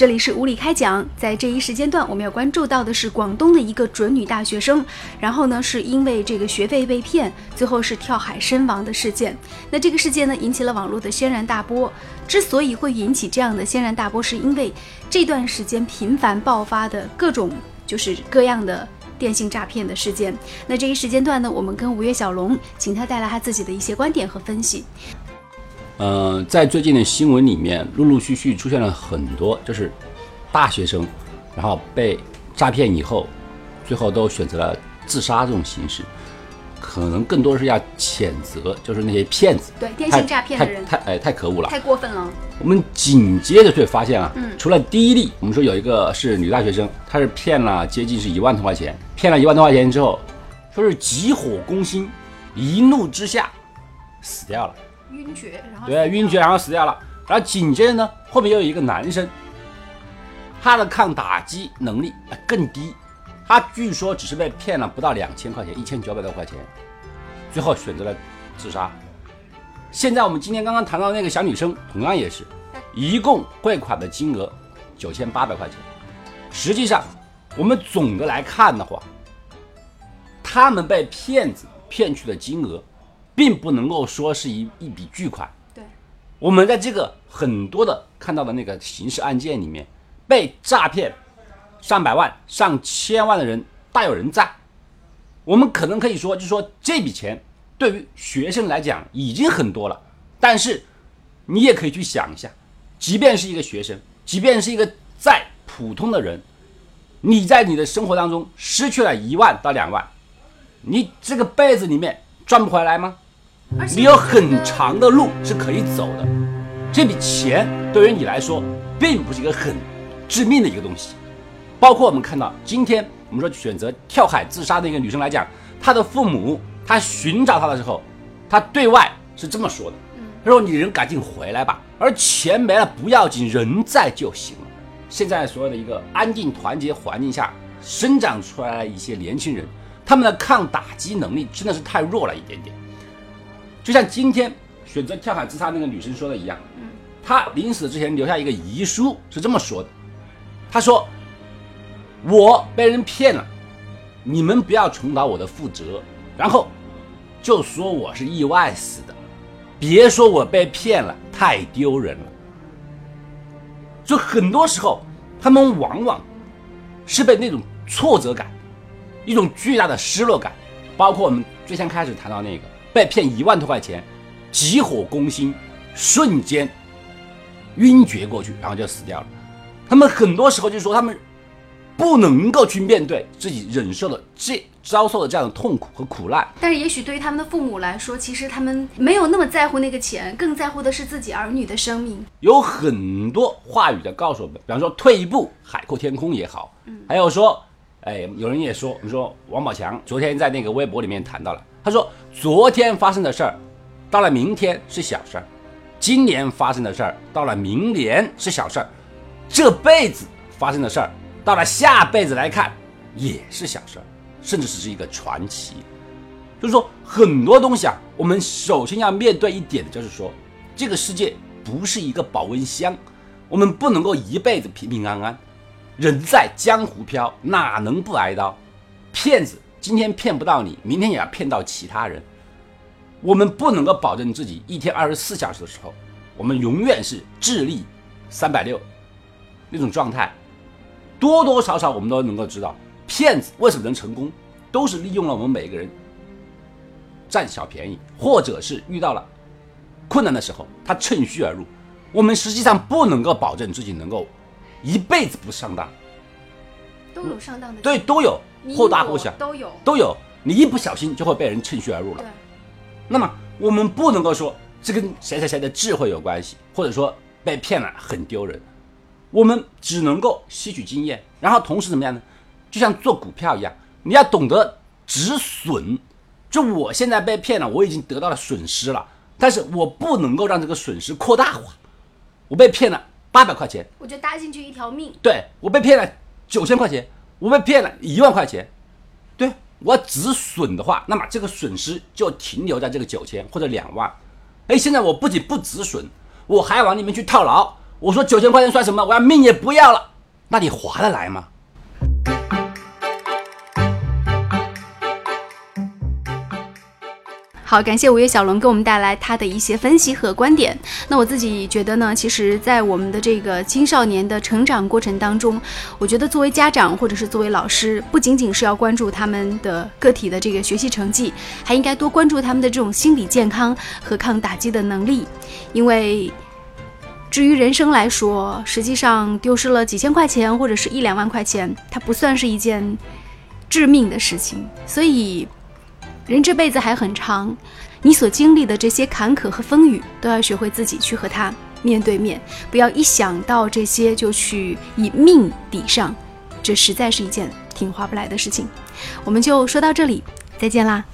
这里是无理开讲，在这一时间段，我们要关注到的是广东的一个准女大学生，然后呢，是因为这个学费被骗，最后是跳海身亡的事件。那这个事件呢，引起了网络的轩然大波。之所以会引起这样的轩然大波，是因为这段时间频繁爆发的各种就是各样的电信诈骗的事件。那这一时间段呢，我们跟五月小龙，请他带来他自己的一些观点和分析。嗯，在最近的新闻里面，陆陆续续出现了很多，就是大学生，然后被诈骗以后，最后都选择了自杀这种形式，可能更多是要谴责，就是那些骗子，对电信诈骗的人，太哎太可恶了，太过分了。我们紧接着却发现啊，嗯除了第一例，我们说有一个是女大学生，她是骗了接近是一万多块钱，骗了一万多块钱之后，说是急火攻心，一怒之下死掉了。晕厥，然后对，晕厥然后死掉了。然后紧接着呢，后面又有一个男生，他的抗打击能力呃更低，他据说只是被骗了不到两千块钱，一千九百多块钱，最后选择了自杀。现在我们今天刚刚谈到那个小女生，同样也是，一共汇款的金额九千八百块钱。实际上，我们总的来看的话，他们被骗子骗去的金额，并不能够说是一一笔巨款。对，我们在这个很多的看到的那个刑事案件里面，被诈骗上百万、上千万的人大有人在。我们可能可以说，就是说这笔钱对于学生来讲已经很多了，但是你也可以去想一下，即便是一个学生，即便是一个再普通的人，你在你的生活当中失去了一万到两万，你这个辈子里面赚不回来吗？你有很长的路是可以走的，这笔钱对于你来说并不是一个很致命的一个东西。包括我们看到今天我们说选择跳海自杀的一个女生来讲，她的父母她寻找她的时候，她对外是这么说的：“她说你人赶紧回来吧，而钱没了不要紧，人在就行了。”现在所有的一个安定团结环境下生长出来的一些年轻人，他们的抗打击能力真的是太弱了一点点。就像今天选择跳海自杀那个女生说的一样，她临死之前留下一个遗书，是这么说的：“她说，我被人骗了，你们不要重蹈我的覆辙，然后就说我是意外死的，别说我被骗了，太丢人了。”就很多时候，他们往往是被那种挫折感、一种巨大的失落感，包括我们最先开始谈到那个被骗一万多块钱，急火攻心，瞬间晕厥过去，然后就死掉了。他们很多时候就是说，他们不能够去面对自己忍受的这遭受的这样的痛苦和苦难。但是也许对于他们的父母来说，其实他们没有那么在乎那个钱，更在乎的是自己儿女的生命。有很多话语在告诉我们，比方说退一步海阔天空也好，还有说，哎，有人也说，你说王宝强昨天在那个微博里面谈到了，他说昨天发生的事儿，到了明天是小事儿，今年发生的事儿到了明年是小事儿，这辈子发生的事儿到了下辈子来看也是小事儿，甚至只是一个传奇。就是说很多东西啊，我们首先要面对一点的就是说，这个世界不是一个保温箱，我们不能够一辈子平平安安。人在江湖飘，哪能不挨刀？骗子今天骗不到你，明天也要骗到其他人。我们不能够保证自己一天二十四小时的时候，我们永远是智力三百六那种状态。多多少少我们都能够知道，骗子为什么能成功，都是利用了我们每个人占小便宜，或者是遇到了困难的时候，他趁虚而入。我们实际上不能够保证自己能够一辈子不上当，都有上当的，对，都有你或大或小都有。都有。你一不小心就会被人趁虚而入了。，那么我们不能够说这跟谁谁谁的智慧有关系，或者说被骗了很丢人。我们只能够吸取经验，然后同时怎么样呢？就像做股票一样，你要懂得止损。就我现在被骗了，我已经得到了损失了，但是我不能够让这个损失扩大化。我被骗了八百块钱，我就搭进去一条命。对我被骗了九千块钱，我被骗了一万块钱，对我要止损的话，那么这个损失就停留在这个九千或者两万。哎，现在我不仅不止损，我还往里面去套牢，我说九千块钱算什么？我要命也不要了，那你划得来吗？好，感谢五月小龙给我们带来他的一些分析和观点。那我自己觉得呢，其实，在我们的这个青少年的成长过程当中，我觉得作为家长或者是作为老师，不仅仅是要关注他们的个体的这个学习成绩，还应该多关注他们的这种心理健康和抗打击的能力。因为，至于人生来说，实际上丢失了几千块钱或者是一两万块钱，它不算是一件致命的事情。所以。人这辈子还很长，你所经历的这些坎坷和风雨，都要学会自己去和它面对面，不要一想到这些就去以命抵上，这实在是一件挺划不来的事情。我们就说到这里，再见啦。